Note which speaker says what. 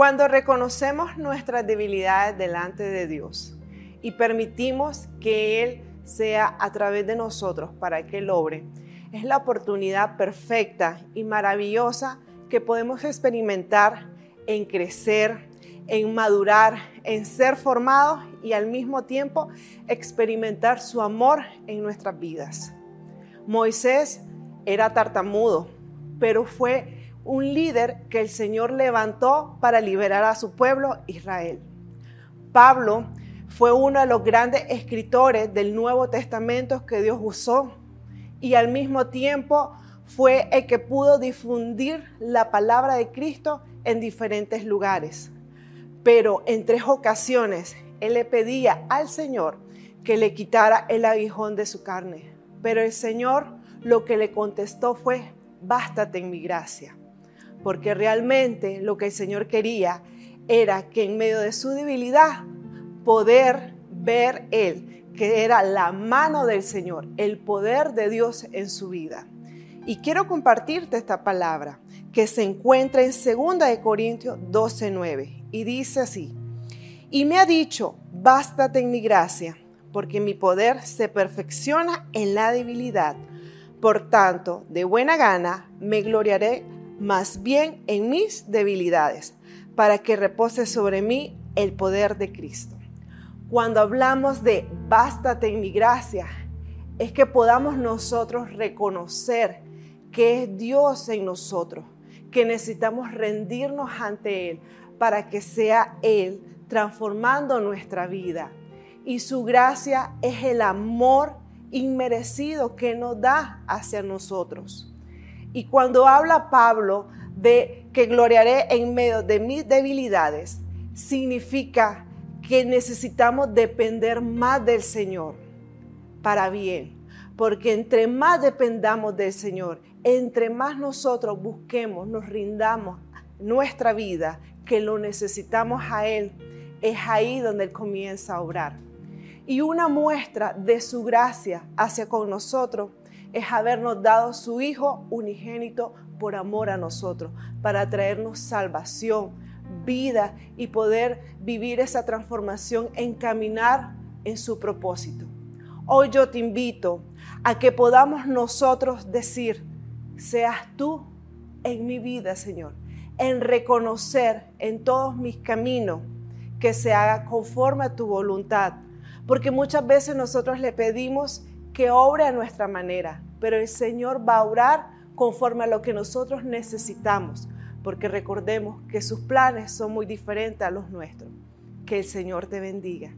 Speaker 1: Cuando reconocemos nuestras debilidades delante de Dios y permitimos que Él sea a través de nosotros para que Él obre, es la oportunidad perfecta y maravillosa que podemos experimentar en crecer, en madurar, en ser formados y al mismo tiempo experimentar su amor en nuestras vidas. Moisés era tartamudo, pero fue un líder que el Señor levantó para liberar a su pueblo Israel. Pablo fue uno de los grandes escritores del Nuevo Testamento que Dios usó y al mismo tiempo fue el que pudo difundir la palabra de Cristo en diferentes lugares. Pero en tres ocasiones él le pedía al Señor que le quitara el aguijón de su carne. Pero el Señor lo que le contestó fue, bástate en mi gracia. Porque realmente lo que el Señor quería era que en medio de su debilidad poder ver Él, que era la mano del Señor, el poder de Dios en su vida. Y quiero compartirte esta palabra que se encuentra en 2 de Corintios 12:9 y dice así: Y me ha dicho, bástate en mi gracia, porque mi poder se perfecciona en la debilidad. Por tanto, de buena gana me gloriaré más bien en mis debilidades, para que repose sobre mí el poder de Cristo. Cuando hablamos de bástate en mi gracia, es que podamos nosotros reconocer que es Dios en nosotros, que necesitamos rendirnos ante Él para que sea Él transformando nuestra vida. Y su gracia es el amor inmerecido que nos da hacia nosotros. Y cuando habla Pablo de que gloriaré en medio de mis debilidades, significa que necesitamos depender más del Señor para bien. Porque entre más dependamos del Señor, entre más nosotros busquemos, nos rindamos nuestra vida, que lo necesitamos a Él, es ahí donde Él comienza a obrar. Y una muestra de su gracia hacia con nosotros es habernos dado su Hijo unigénito por amor a nosotros, para traernos salvación, vida y poder vivir esa transformación, encaminar en su propósito. Hoy yo te invito a que podamos nosotros decir, seas tú en mi vida, Señor, en reconocer en todos mis caminos que se haga conforme a tu voluntad. Porque muchas veces nosotros le pedimos que obre a nuestra manera, pero el Señor va a orar conforme a lo que nosotros necesitamos, porque recordemos que sus planes son muy diferentes a los nuestros. Que el Señor te bendiga.